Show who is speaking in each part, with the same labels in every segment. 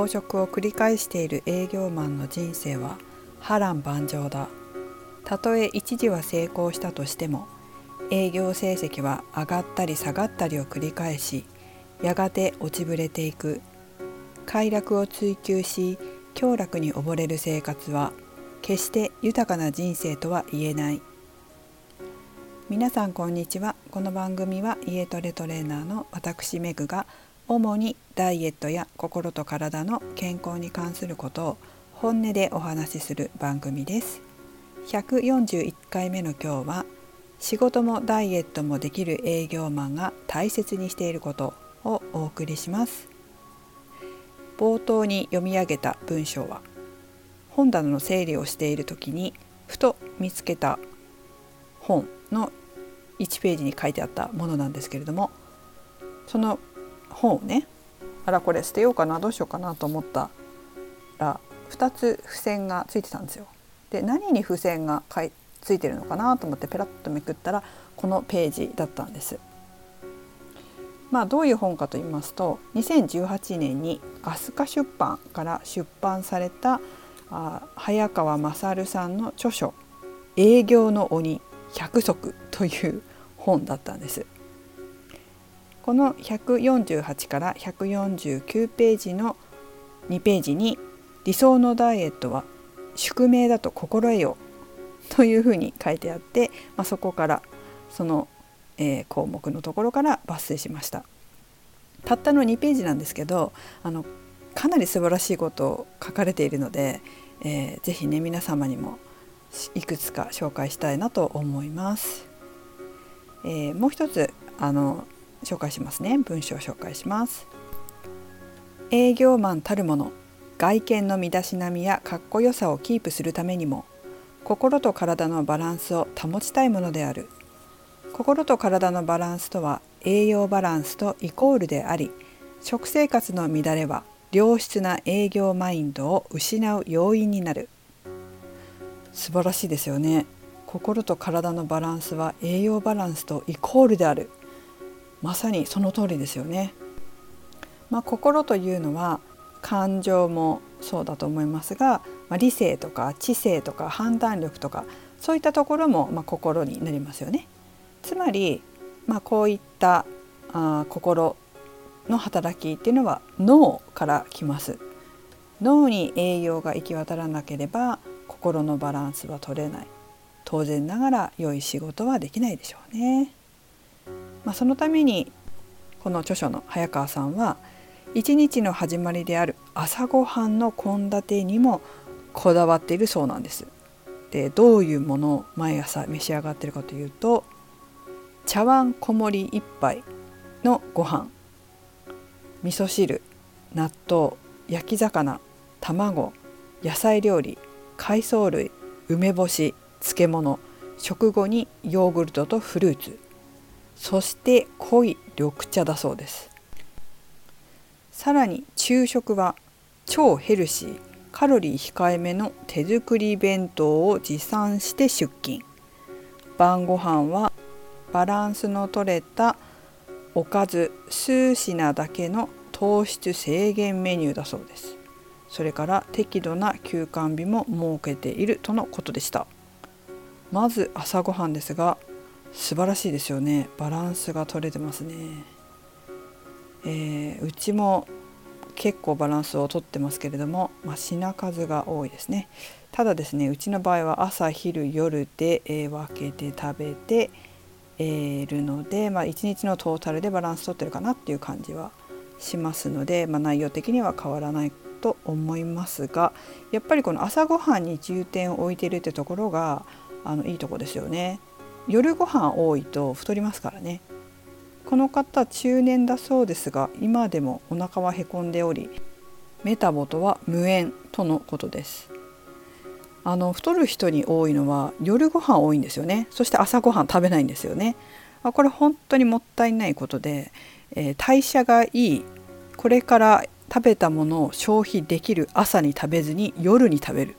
Speaker 1: 増殖を繰り返している営業マンの人生は波乱万丈だ。たとえ一時は成功したとしても営業成績は上がったり下がったりを繰り返しやがて落ちぶれていく。快楽を追求し享楽に溺れる生活は決して豊かな人生とは言えない。皆さんこんにちは。この番組は家トレトレーナーの私メグが主にダイエットや心と体の健康に関することを本音でお話しする番組です。141回目の今日は仕事もダイエットもできる営業マンが大切にしていることをお送りします。冒頭に読み上げた文章は本棚の整理をしている時にふと見つけた本の1ページに書いてあったものなんですけれどもその本をねあらこれ捨てようかなどうしようかなと思ったら2つ付箋がついてたんですよ。で何に付箋がついてるのかなと思ってペラッとめくったらこのページだったんです。まあ、どういう本かと言いますと2018年に飛鳥出版から出版されたあ早川勝さんの著書「営業の鬼100足」という本だったんです。この148から149ページの2ページに「理想のダイエットは宿命だと心得よ」というふうに書いてあって、まあ、そこからその、えー、項目のところから抜粋しました。たったの2ページなんですけどあのかなり素晴らしいことを書かれているので、えー、ぜひね皆様にもいくつか紹介したいなと思います。えー、もう一つあの紹介しますね。文章を紹介します。営業マンたるもの外見の身だしなみやかっこよさをキープするためにも心と体のバランスを保ちたいものである。心と体のバランスとは栄養バランスとイコールであり食生活の乱れは良質な営業マインドを失う要因になる。素晴らしいですよね。心と体のバランスは栄養バランスとイコールである。まさにその通りですよね、まあ、心というのは感情もそうだと思いますが、まあ、理性とか知性とか判断力とかそういったところもま心になりますよね。つまりまあ、こういったあ心の働きっていうのは脳から来ます。脳に栄養が行き渡らなければ心のバランスは取れない。当然ながら良い仕事はできないでしょうね、まあ、そのためにこの著書の早川さんは一日の始まりである朝ごはんの献立にもこだわっているそうなんです。でどういうものを毎朝召し上がっているかというと茶碗小盛り1杯のご飯。味噌汁納豆焼き魚卵野菜料理海藻類梅干し漬物食後にヨーグルトとフルーツ。そして濃い緑茶だそうです。さらに昼食は超ヘルシーカロリー控えめの手作り弁当を持参して出勤。晩ご飯はバランスのとれたおかず数品だけの糖質制限メニューだそうです。それから適度な休館日も設けているとのことでした。まず朝ごはんですが素晴らしいですよね。バランスが取れてますね、えー、うちも結構バランスをとってますけれども、まあ、品数が多いですね。ただですねうちの場合は朝昼夜で、えー、分けて食べてえーるので、まあ、1日のトータルでバランス取ってるかなっていう感じはしますので、まあ、内容的には変わらないと思いますがやっぱりこの朝ごはんに重点を置いているってところがあのいいとこですよね。夜ご飯多いと太りますからね。この方中年だそうですが今でもお腹はへこんでおりメタボとは無縁とのことです。あの太る人に多いのは夜ご飯多いんですよねそして朝ごはん食べないんですよねあこれ本当にもったいないことで、えー、代謝がいいこれから食べたものを消費できる朝に食べずに夜に食べる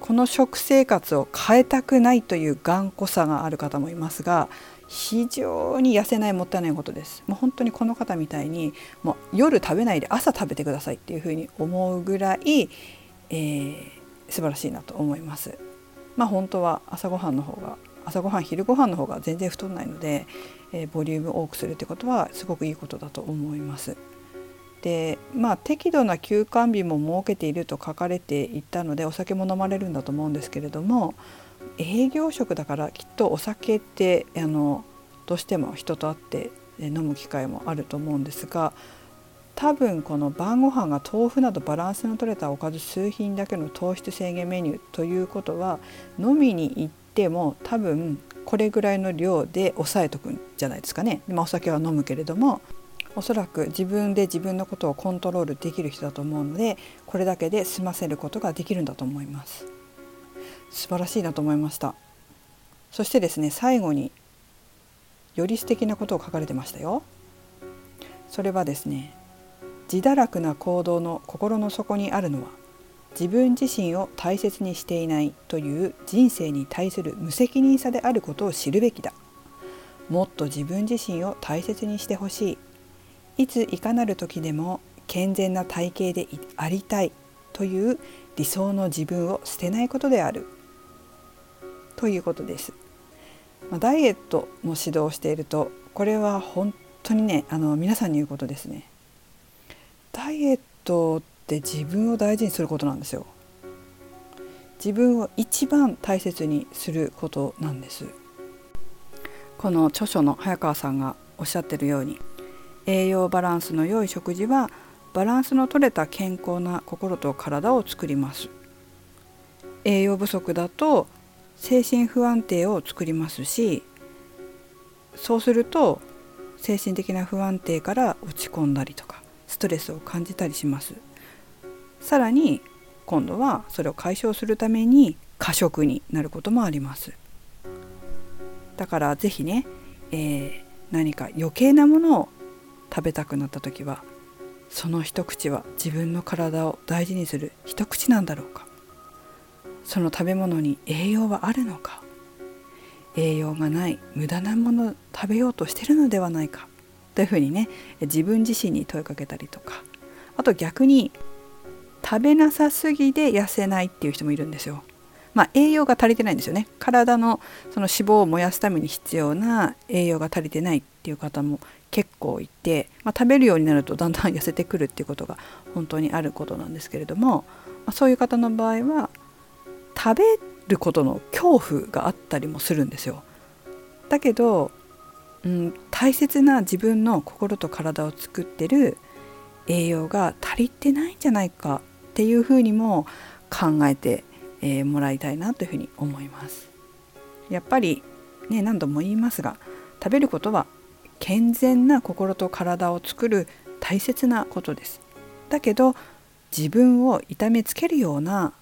Speaker 1: この食生活を変えたくないという頑固さがある方もいますが非常に痩せないもったいないことです。もう本当にこの方みたいにもう夜食べないで朝食べてくださいっていうふうに思うぐらい、えー、素晴らしいなと思います。まあ本当は朝ごはんの方が朝ごはん昼ごはんの方が全然太んないので、えー、ボリューム多くするってことはすごくいいことだと思います。でまあ適度な休館日も設けていると書かれていたのでお酒も飲まれるんだと思うんですけれども営業職だからきっとお酒ってあのどうしても人と会って飲む機会もあると思うんですが多分この晩ご飯が豆腐などバランスの取れたおかず数品だけの糖質制限メニューということは飲みに行っても多分これぐらいの量で抑えとくんじゃないですかね。まあ、お酒は飲むけれどもおそらく自分で自分のことをコントロールできる人だと思うのでこれだけで済ませることができるんだと思います。素晴らしいなと思いました。そしてですね最後により素敵なことを書かれてましたよ。それはですね自堕落な行動の心の底にあるのは自分自身を大切にしていないという人生に対する無責任さであることを知るべきだ。もっと自分自身を大切にしてほしい。いついかなる時でも健全な体型でありたいという理想の自分を捨てないことであるということです。まあ、ダイエットの指導をしているとこれは本当にねあの皆さんに言うことですね。ダイエットって自分を大事にすることなんですよ。自分を一番大切にすることなんです。この著書の早川さんがおっしゃってるように栄養バランスの良い食事はバランスの取れた健康な心と体を作ります。栄養不足だと精神不安定を作りますしそうすると精神的な不安定から落ち込んだりとかストレスを感じたりします。さらに今度はそれを解消するために過食になることもあります。だから是非ね、えー、何か余計なものを食べたくなった時はその一口は自分の体を大事にする一口なんだろうか。その食べ物に栄養はあるのか。栄養がない無駄なものを食べようとしてるのではないか。というふうにね自分自身に問いかけたりとか。あと逆に食べなさすぎで痩せないっていう人もいるんですよ。まあ、栄養が足りてないんですよね体のその脂肪を燃やすために必要な栄養が足りてないっていう方も結構いて、まあ、食べるようになるとだんだん痩せてくるっていうことが本当にあることなんですけれども、まあ、そういう方の場合は食べることの恐怖があったりもするんですよ。だけど、うん、大切な自分の心と体を作ってる栄養が足りてないんじゃないかっていうふうにも考えて、えー、もらいたいなというふうに思います。やっぱりね何度も言いますが食べることは健全な心と体を作る大切なことです。だけど自分を痛めつけるような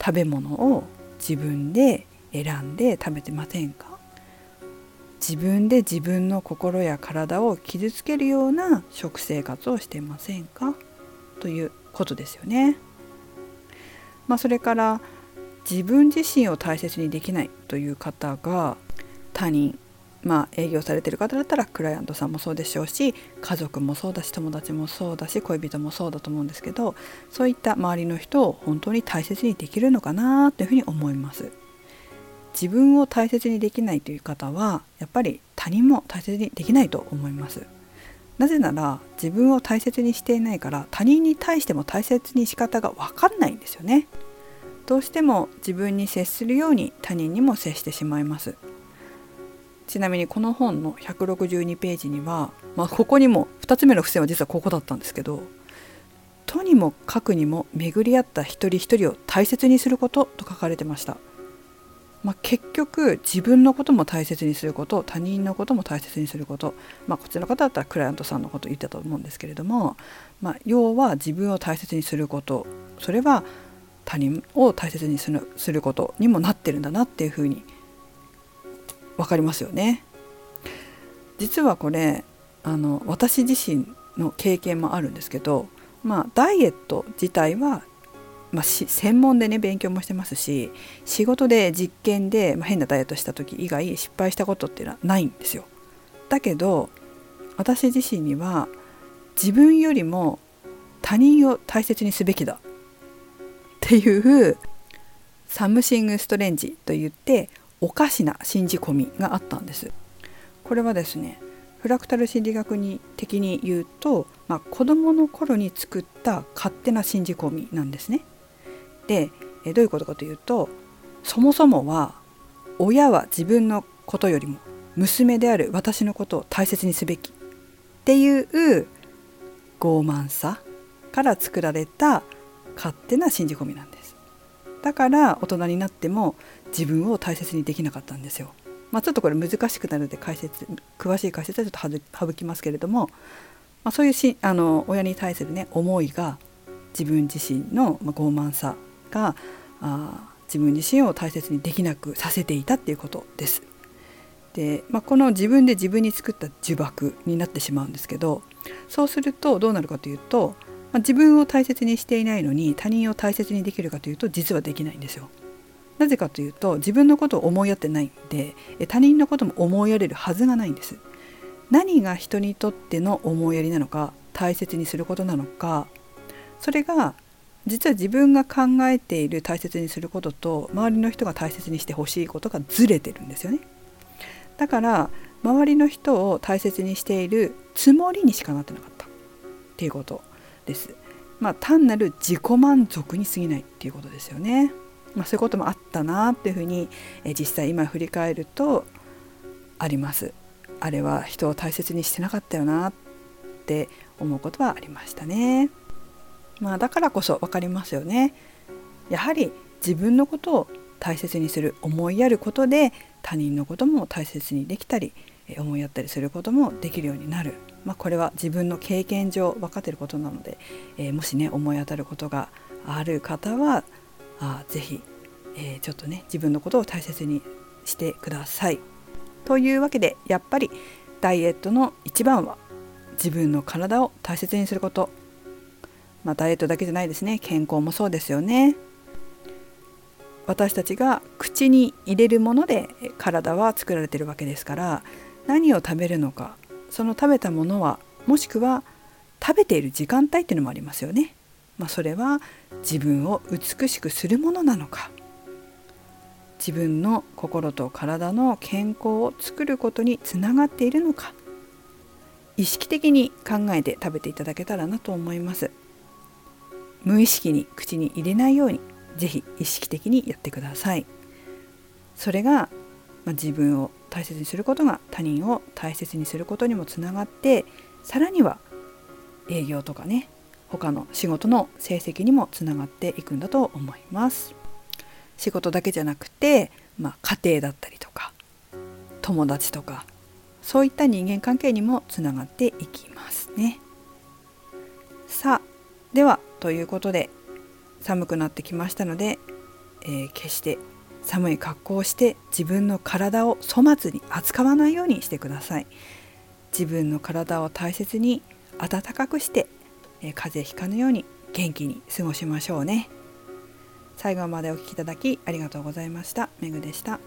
Speaker 1: 食べ物を自分で選んで食べてませんか？自分で自分の心や体を傷つけるような食生活をしてませんか？ということですよね。まあ、それから自分自身を大切にできないという方が他人まあ、営業されてる方だったらクライアントさんもそうでしょうし家族もそうだし友達もそうだし恋人もそうだと思うんですけどそういった周りの人を本当に大切にできるのかなというふうに思います。自分を大切にできないという方はやっぱり他人も大切にできないと思います。なぜなら自分を大切にしていないから他人に対しても大切に仕方が分かんないんですよね。どうしても自分に接するように他人にも接してしまいます。ちなみにこの本の162ページには、まあ、ここにも2つ目の付箋は実はここだったんですけど「とにもかくにも巡り合った一人一人を大切にすること」と書かれてました。まあ、結局自分のことも大切にすること他人のことも大切にすること、まあ、こっちの方だったらクライアントさんのこと言ったと思うんですけれども、まあ、要は自分を大切にすることそれは他人を大切にするすることにもなってるんだなっていうふうに分かりますよね。実はこれあの私自身の経験もあるんですけど、まあ、ダイエット自体はまあ、専門でね勉強もしてますし仕事で実験で、まあ、変なダイエットした時以外失敗したことっていうのはないんですよ。だけど私自身には自分よりも他人を大切にすべきだっていうサムシング・ストレンジといっておかしな信じ込みがあったんです。これはですねフラクタル心理学に的に言うと、まあ、子どもの頃に作った勝手な信じ込みなんですね。でえどういうことかというとそもそもは親は自分のことよりも娘である私のことを大切にすべきっていう傲慢さから作られた勝手な信じ込みなんですだから大人になっても自分を大切にできなかったんですよまあ、ちょっとこれ難しくなるので解説詳しい解説はちょっと省きますけれども、まあ、そういうしあの親に対するね思いが自分自身の傲慢さがあ自分自身を大切にできなくさせていたっていうことです。で、まあ、この自分で自分に作った呪縛になってしまうんですけどそうするとどうなるかというと、まあ、自分を大切にしていないのに他人を大切にできるかというと実はできないんですよ。なぜかというと自分のことを思いやってないんで他人のことも思いやれるはずがないんです。何が人にとっての思いやりなのか大切にすることなのかそれが実は自分が考えている大切にすることと周りの人が大切にしてほしいことがずれてるんですよね。だから周りの人を大切にしているつもりにしかなってなかったっていうことです。まあ単なる自己満足に過ぎないっていうことですよね。まあ、そういうこともあったなっていうふうに、え実際今振り返るとあります。あれは人を大切にしてなかったよなって思うことはありましたね。まあ、だからこそ分かりますよね。やはり自分のことを大切にする思いやることで他人のことも大切にできたり思いやったりすることもできるようになる、まあ、これは自分の経験上分かっていることなので、えー、もしね思い当たることがある方はあぜひ、えー、ちょっとね自分のことを大切にしてください。というわけでやっぱりダイエットの一番は自分の体を大切にすること。まあ、ダイエットだけじゃないですね健康もそうですよね。私たちが口に入れるもので体は作られてるわけですから何を食べるのかその食べたものはもしくは食べている時間帯っていうのもありますよね。まあ、それは自分を美しくするものなのか。自分の心と体の健康を作ることにつながっているのか。意識的に考えて食べていただけたらなと思います。無意識に口に入れないようにぜひ意識的にやってください。それが、まあ、自分を大切にすることが他人を大切にすることにもつながってさらには営業とかね他の仕事の成績にもつながっていくんだと思います。仕事だけじゃなくて、まあ、家庭だったりとか友達とかそういった人間関係にもつながっていきますね。さあではということで寒くなってきましたので、えー、決して寒い格好をして自分の体を粗末に扱わないようにしてください。自分の体を大切に暖かくして風邪ひかぬように元気に過ごしましょうね。最後までお聴きいただきありがとうございました。めぐでした。